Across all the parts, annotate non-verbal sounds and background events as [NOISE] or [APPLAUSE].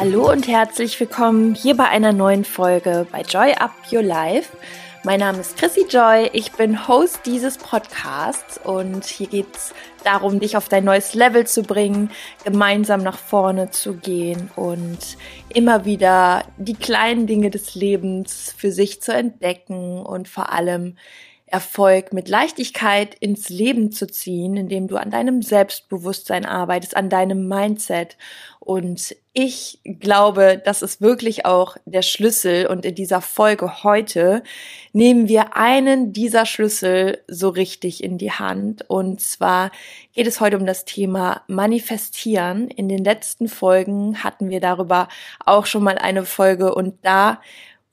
Hallo und herzlich willkommen hier bei einer neuen Folge bei Joy Up Your Life. Mein Name ist Chrissy Joy, ich bin Host dieses Podcasts und hier geht es darum, dich auf dein neues Level zu bringen, gemeinsam nach vorne zu gehen und immer wieder die kleinen Dinge des Lebens für sich zu entdecken und vor allem Erfolg mit Leichtigkeit ins Leben zu ziehen, indem du an deinem Selbstbewusstsein arbeitest, an deinem Mindset. Und ich glaube, das ist wirklich auch der Schlüssel. Und in dieser Folge heute nehmen wir einen dieser Schlüssel so richtig in die Hand. Und zwar geht es heute um das Thema Manifestieren. In den letzten Folgen hatten wir darüber auch schon mal eine Folge und da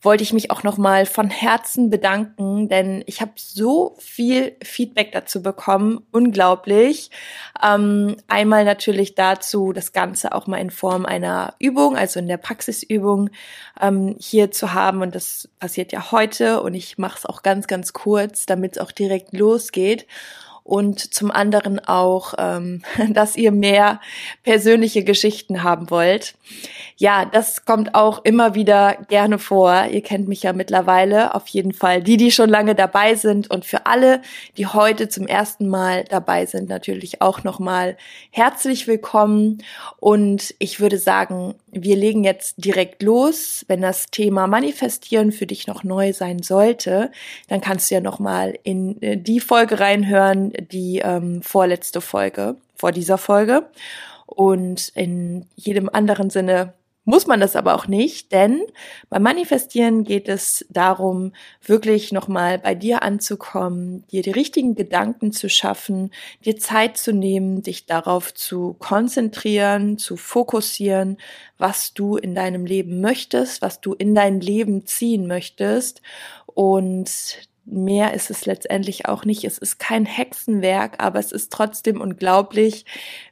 wollte ich mich auch nochmal von Herzen bedanken, denn ich habe so viel Feedback dazu bekommen, unglaublich. Ähm, einmal natürlich dazu, das Ganze auch mal in Form einer Übung, also in der Praxisübung ähm, hier zu haben und das passiert ja heute und ich mache es auch ganz, ganz kurz, damit es auch direkt losgeht und zum anderen auch, ähm, [LAUGHS] dass ihr mehr persönliche Geschichten haben wollt. Ja, das kommt auch immer wieder gerne vor. Ihr kennt mich ja mittlerweile auf jeden Fall. Die, die schon lange dabei sind und für alle, die heute zum ersten Mal dabei sind, natürlich auch nochmal herzlich willkommen. Und ich würde sagen, wir legen jetzt direkt los. Wenn das Thema Manifestieren für dich noch neu sein sollte, dann kannst du ja nochmal in äh, die Folge reinhören, die ähm, vorletzte Folge vor dieser Folge. Und in jedem anderen Sinne muss man das aber auch nicht, denn beim Manifestieren geht es darum, wirklich nochmal bei dir anzukommen, dir die richtigen Gedanken zu schaffen, dir Zeit zu nehmen, dich darauf zu konzentrieren, zu fokussieren, was du in deinem Leben möchtest, was du in dein Leben ziehen möchtest. Und mehr ist es letztendlich auch nicht. Es ist kein Hexenwerk, aber es ist trotzdem unglaublich,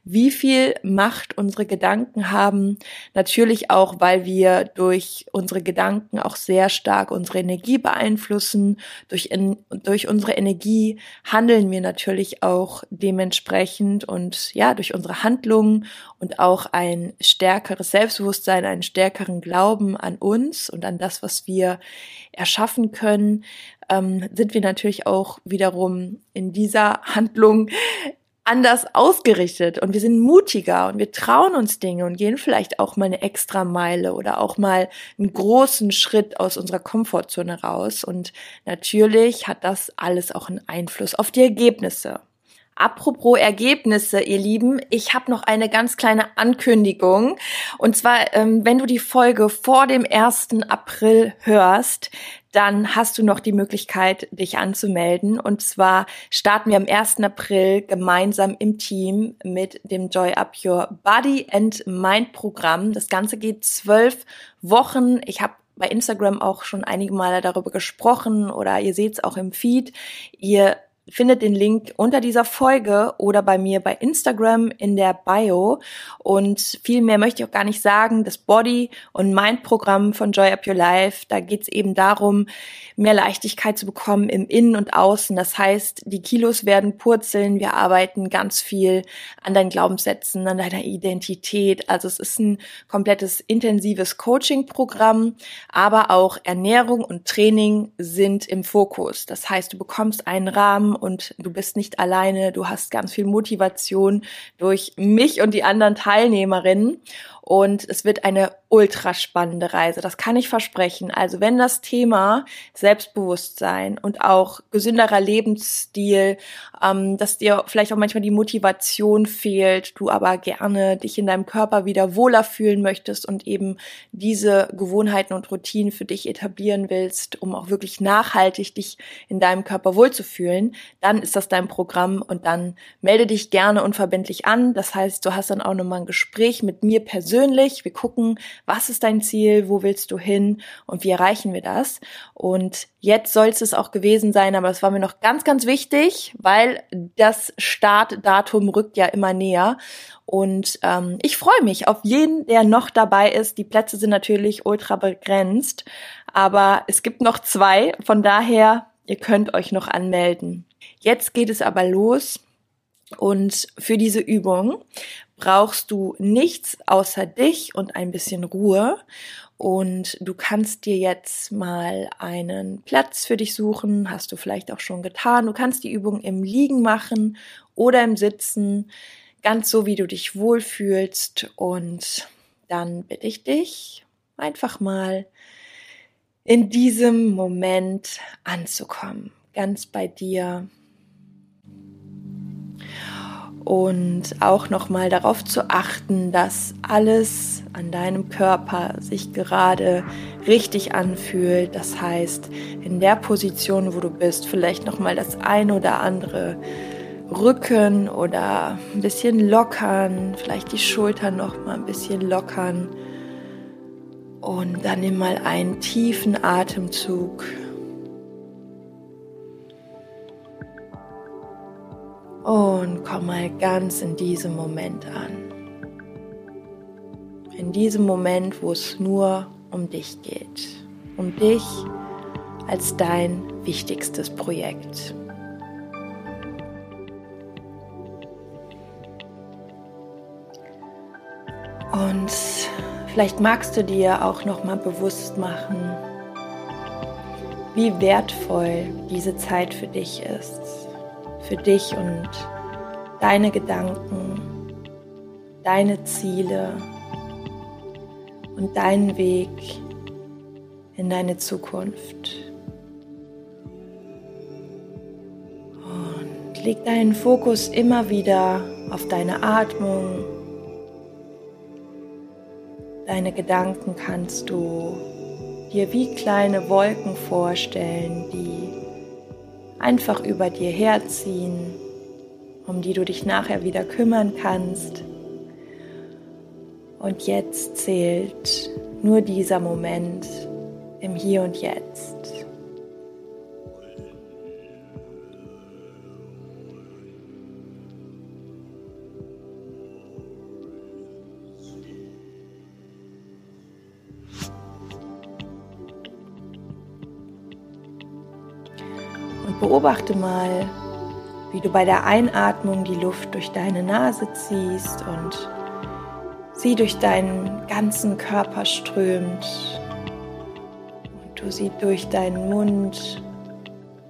wie viel Macht unsere Gedanken haben. Natürlich auch, weil wir durch unsere Gedanken auch sehr stark unsere Energie beeinflussen. Durch, in, durch unsere Energie handeln wir natürlich auch dementsprechend und ja, durch unsere Handlungen und auch ein stärkeres Selbstbewusstsein, einen stärkeren Glauben an uns und an das, was wir erschaffen können, ähm, sind wir natürlich auch wiederum in dieser Handlung anders ausgerichtet und wir sind mutiger und wir trauen uns Dinge und gehen vielleicht auch mal eine extra Meile oder auch mal einen großen Schritt aus unserer Komfortzone raus. Und natürlich hat das alles auch einen Einfluss auf die Ergebnisse. Apropos Ergebnisse, ihr Lieben, ich habe noch eine ganz kleine Ankündigung. Und zwar, ähm, wenn du die Folge vor dem 1. April hörst, dann hast du noch die Möglichkeit, dich anzumelden. Und zwar starten wir am 1. April gemeinsam im Team mit dem Joy Up Your Body and Mind Programm. Das Ganze geht zwölf Wochen. Ich habe bei Instagram auch schon einige Male darüber gesprochen oder ihr seht es auch im Feed. Ihr findet den Link unter dieser Folge oder bei mir bei Instagram in der Bio. Und viel mehr möchte ich auch gar nicht sagen. Das Body- und Mind-Programm von Joy Up Your Life, da geht es eben darum, mehr Leichtigkeit zu bekommen im Innen und Außen. Das heißt, die Kilos werden purzeln. Wir arbeiten ganz viel an deinen Glaubenssätzen, an deiner Identität. Also es ist ein komplettes intensives Coaching-Programm, aber auch Ernährung und Training sind im Fokus. Das heißt, du bekommst einen Rahmen und du bist nicht alleine. Du hast ganz viel Motivation durch mich und die anderen Teilnehmerinnen. Und es wird eine ultra spannende Reise. Das kann ich versprechen. Also wenn das Thema Selbstbewusstsein und auch gesünderer Lebensstil, ähm, dass dir vielleicht auch manchmal die Motivation fehlt, du aber gerne dich in deinem Körper wieder wohler fühlen möchtest und eben diese Gewohnheiten und Routinen für dich etablieren willst, um auch wirklich nachhaltig dich in deinem Körper wohlzufühlen, dann ist das dein Programm und dann melde dich gerne unverbindlich an. Das heißt, du hast dann auch nochmal ein Gespräch mit mir persönlich. Wir gucken, was ist dein Ziel, wo willst du hin und wie erreichen wir das. Und jetzt soll es auch gewesen sein, aber es war mir noch ganz, ganz wichtig, weil das Startdatum rückt ja immer näher. Und ähm, ich freue mich auf jeden, der noch dabei ist. Die Plätze sind natürlich ultra begrenzt, aber es gibt noch zwei. Von daher, ihr könnt euch noch anmelden. Jetzt geht es aber los und für diese Übung brauchst du nichts außer dich und ein bisschen Ruhe. Und du kannst dir jetzt mal einen Platz für dich suchen, hast du vielleicht auch schon getan. Du kannst die Übung im Liegen machen oder im Sitzen, ganz so wie du dich wohlfühlst. Und dann bitte ich dich einfach mal in diesem Moment anzukommen, ganz bei dir und auch nochmal darauf zu achten, dass alles an deinem Körper sich gerade richtig anfühlt. Das heißt, in der Position, wo du bist, vielleicht nochmal das eine oder andere Rücken oder ein bisschen lockern, vielleicht die Schultern nochmal ein bisschen lockern. Und dann nimm mal einen tiefen Atemzug Und komm mal ganz in diesem Moment an. In diesem Moment, wo es nur um dich geht. Um dich als dein wichtigstes Projekt. Und vielleicht magst du dir auch noch mal bewusst machen, wie wertvoll diese Zeit für dich ist für dich und deine Gedanken, deine Ziele und deinen Weg in deine Zukunft. Und leg deinen Fokus immer wieder auf deine Atmung. Deine Gedanken kannst du dir wie kleine Wolken vorstellen, die einfach über dir herziehen, um die du dich nachher wieder kümmern kannst. Und jetzt zählt nur dieser Moment im Hier und Jetzt. Beobachte mal, wie du bei der Einatmung die Luft durch deine Nase ziehst und sie durch deinen ganzen Körper strömt und du sie durch deinen Mund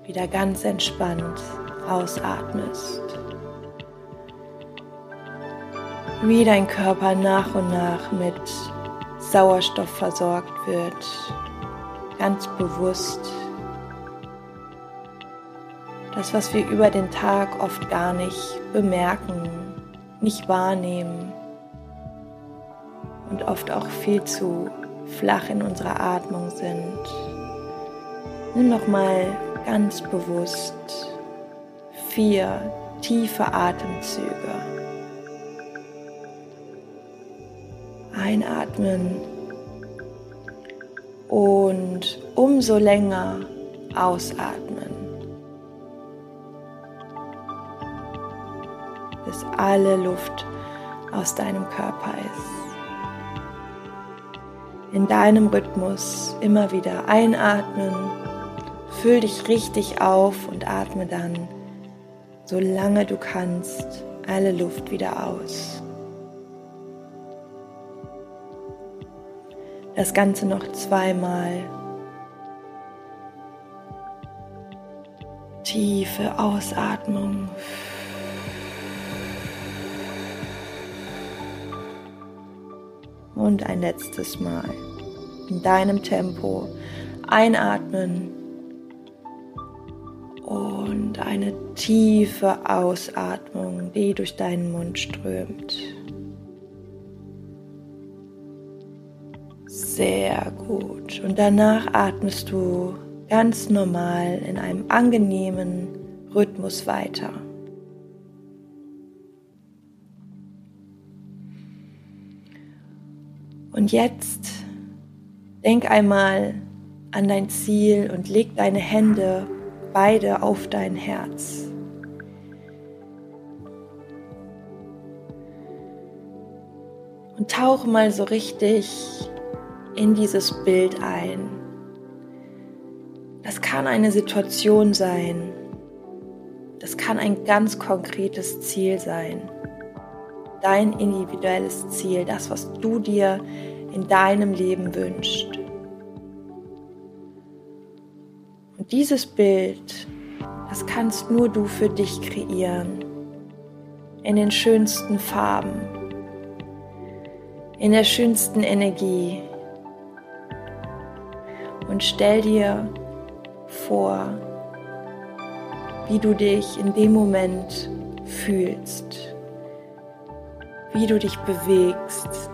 wieder ganz entspannt ausatmest. Wie dein Körper nach und nach mit Sauerstoff versorgt wird, ganz bewusst das, was wir über den Tag oft gar nicht bemerken, nicht wahrnehmen und oft auch viel zu flach in unserer Atmung sind. Nimm noch mal ganz bewusst vier tiefe Atemzüge. Einatmen und umso länger ausatmen. Bis alle Luft aus deinem Körper ist. In deinem Rhythmus immer wieder einatmen, füll dich richtig auf und atme dann, solange du kannst, alle Luft wieder aus. Das Ganze noch zweimal. Tiefe Ausatmung. Und ein letztes Mal in deinem Tempo einatmen und eine tiefe Ausatmung, die durch deinen Mund strömt. Sehr gut. Und danach atmest du ganz normal in einem angenehmen Rhythmus weiter. Und jetzt denk einmal an dein Ziel und leg deine Hände beide auf dein Herz. Und tauche mal so richtig in dieses Bild ein. Das kann eine Situation sein. Das kann ein ganz konkretes Ziel sein dein individuelles Ziel, das, was du dir in deinem Leben wünschst. Und dieses Bild, das kannst nur du für dich kreieren. In den schönsten Farben, in der schönsten Energie. Und stell dir vor, wie du dich in dem Moment fühlst, wie du dich bewegst.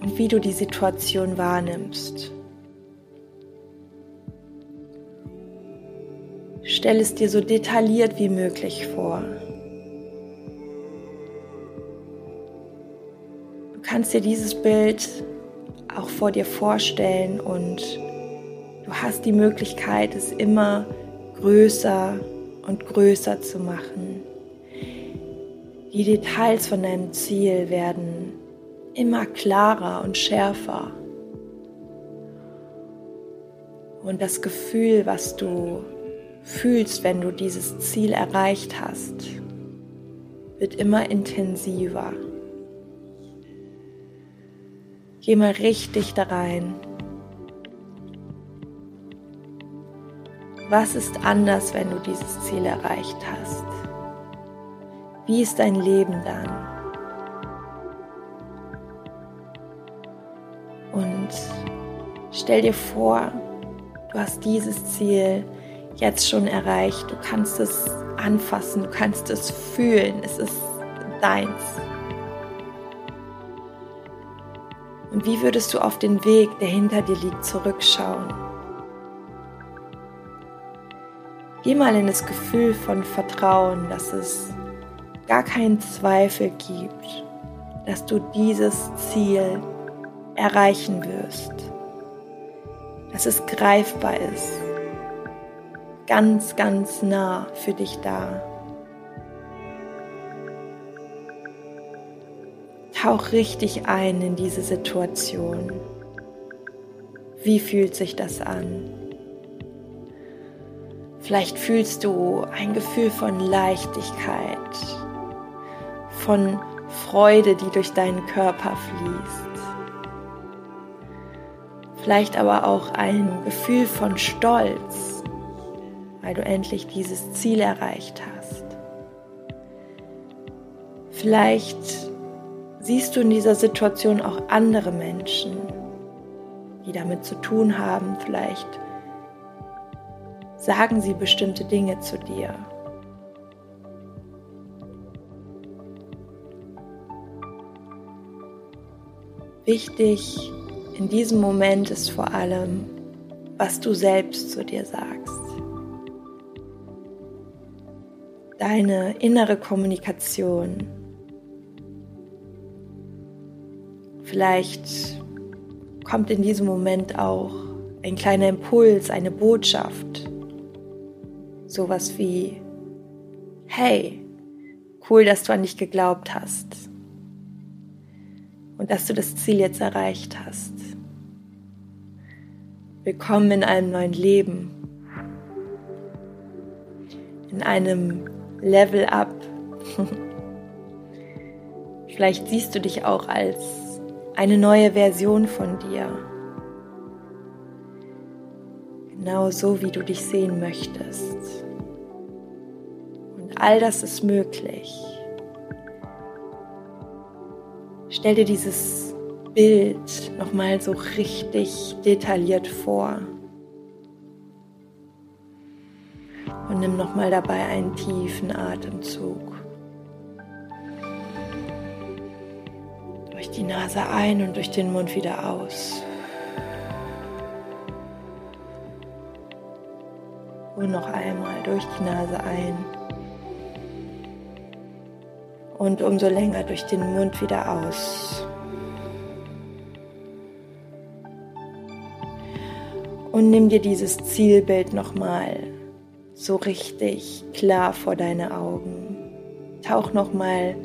Und wie du die Situation wahrnimmst. Stell es dir so detailliert wie möglich vor. Du kannst dir dieses Bild auch vor dir vorstellen und du hast die Möglichkeit, es immer größer und größer zu machen. Die Details von deinem Ziel werden immer klarer und schärfer. Und das Gefühl, was du fühlst, wenn du dieses Ziel erreicht hast, wird immer intensiver. Geh mal richtig da rein. Was ist anders, wenn du dieses Ziel erreicht hast? Wie ist dein Leben dann? Und stell dir vor, du hast dieses Ziel jetzt schon erreicht. Du kannst es anfassen, du kannst es fühlen. Es ist deins. Und wie würdest du auf den Weg, der hinter dir liegt, zurückschauen? Geh mal in das Gefühl von Vertrauen, dass es gar keinen Zweifel gibt, dass du dieses Ziel erreichen wirst, dass es greifbar ist, ganz, ganz nah für dich da. Tauch richtig ein in diese Situation. Wie fühlt sich das an? Vielleicht fühlst du ein Gefühl von Leichtigkeit, von Freude, die durch deinen Körper fließt. Vielleicht aber auch ein Gefühl von Stolz, weil du endlich dieses Ziel erreicht hast. Vielleicht siehst du in dieser Situation auch andere Menschen, die damit zu tun haben, vielleicht sagen sie bestimmte Dinge zu dir. Wichtig in diesem Moment ist vor allem, was du selbst zu dir sagst. Deine innere Kommunikation. Vielleicht kommt in diesem Moment auch ein kleiner Impuls, eine Botschaft, sowas wie, hey, cool, dass du an dich geglaubt hast und dass du das Ziel jetzt erreicht hast. Willkommen in einem neuen Leben, in einem Level Up. [LAUGHS] Vielleicht siehst du dich auch als eine neue Version von dir. Genau so, wie du dich sehen möchtest. All das ist möglich. Stell dir dieses Bild nochmal so richtig detailliert vor. Und nimm nochmal dabei einen tiefen Atemzug. Durch die Nase ein und durch den Mund wieder aus. Und noch einmal durch die Nase ein und umso länger durch den Mund wieder aus. Und nimm dir dieses Zielbild nochmal so richtig klar vor deine Augen. Tauch nochmal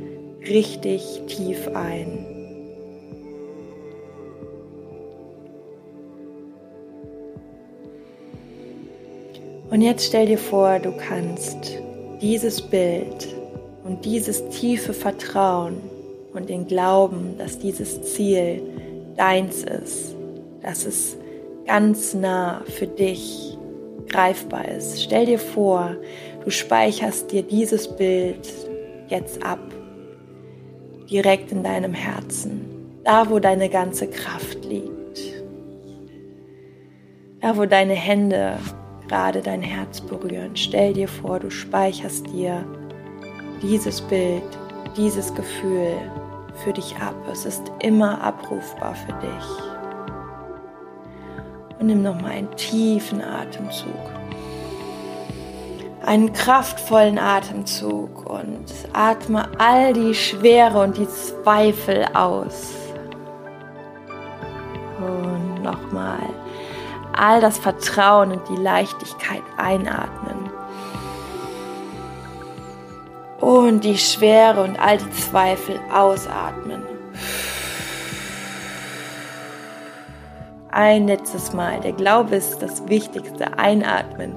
richtig tief ein. Und jetzt stell dir vor, du kannst dieses Bild und dieses tiefe Vertrauen und den Glauben, dass dieses Ziel deins ist, dass es ganz nah für dich greifbar ist. Stell dir vor, du speicherst dir dieses Bild jetzt ab, direkt in deinem Herzen, da wo deine ganze Kraft liegt, da wo deine Hände gerade dein Herz berühren. Stell dir vor, du speicherst dir dieses Bild, dieses Gefühl für dich ab. Es ist immer abrufbar für dich. Und nimm nochmal einen tiefen Atemzug. Einen kraftvollen Atemzug und atme all die Schwere und die Zweifel aus. All das Vertrauen und die Leichtigkeit einatmen. Und die Schwere und all die Zweifel ausatmen. Ein letztes Mal. Der Glaube ist das Wichtigste. Einatmen.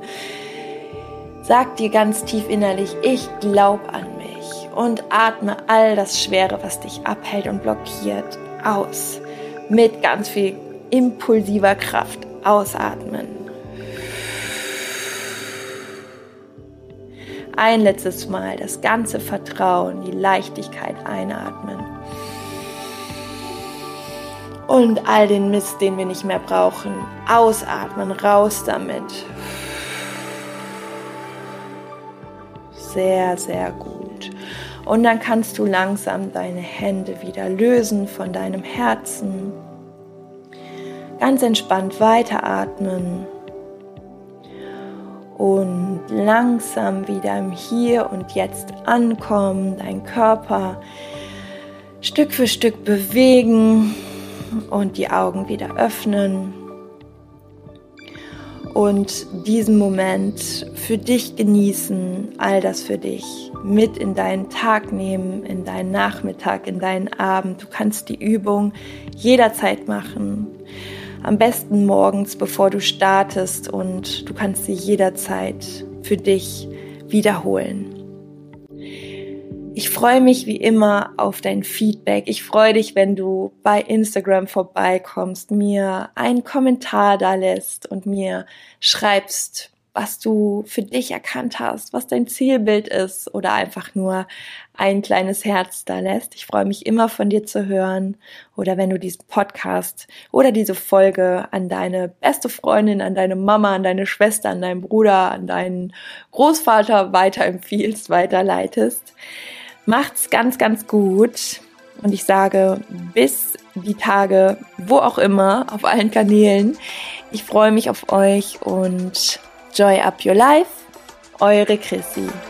Sag dir ganz tief innerlich, ich glaube an mich. Und atme all das Schwere, was dich abhält und blockiert, aus. Mit ganz viel impulsiver Kraft Ausatmen. Ein letztes Mal das ganze Vertrauen, die Leichtigkeit einatmen. Und all den Mist, den wir nicht mehr brauchen, ausatmen, raus damit. Sehr, sehr gut. Und dann kannst du langsam deine Hände wieder lösen von deinem Herzen ganz entspannt weiteratmen. Und langsam wieder im Hier und Jetzt ankommen, deinen Körper Stück für Stück bewegen und die Augen wieder öffnen. Und diesen Moment für dich genießen, all das für dich mit in deinen Tag nehmen, in deinen Nachmittag, in deinen Abend. Du kannst die Übung jederzeit machen am besten morgens, bevor du startest und du kannst sie jederzeit für dich wiederholen. Ich freue mich wie immer auf dein Feedback. Ich freue dich, wenn du bei Instagram vorbeikommst, mir einen Kommentar da lässt und mir schreibst, was du für dich erkannt hast, was dein Zielbild ist oder einfach nur ein kleines Herz da lässt. Ich freue mich immer von dir zu hören oder wenn du diesen Podcast oder diese Folge an deine beste Freundin, an deine Mama, an deine Schwester, an deinen Bruder, an deinen Großvater weiterempfiehlst, weiterleitest. Macht's ganz, ganz gut und ich sage bis die Tage, wo auch immer, auf allen Kanälen. Ich freue mich auf euch und Joy Up Your Life, eure Chrissy.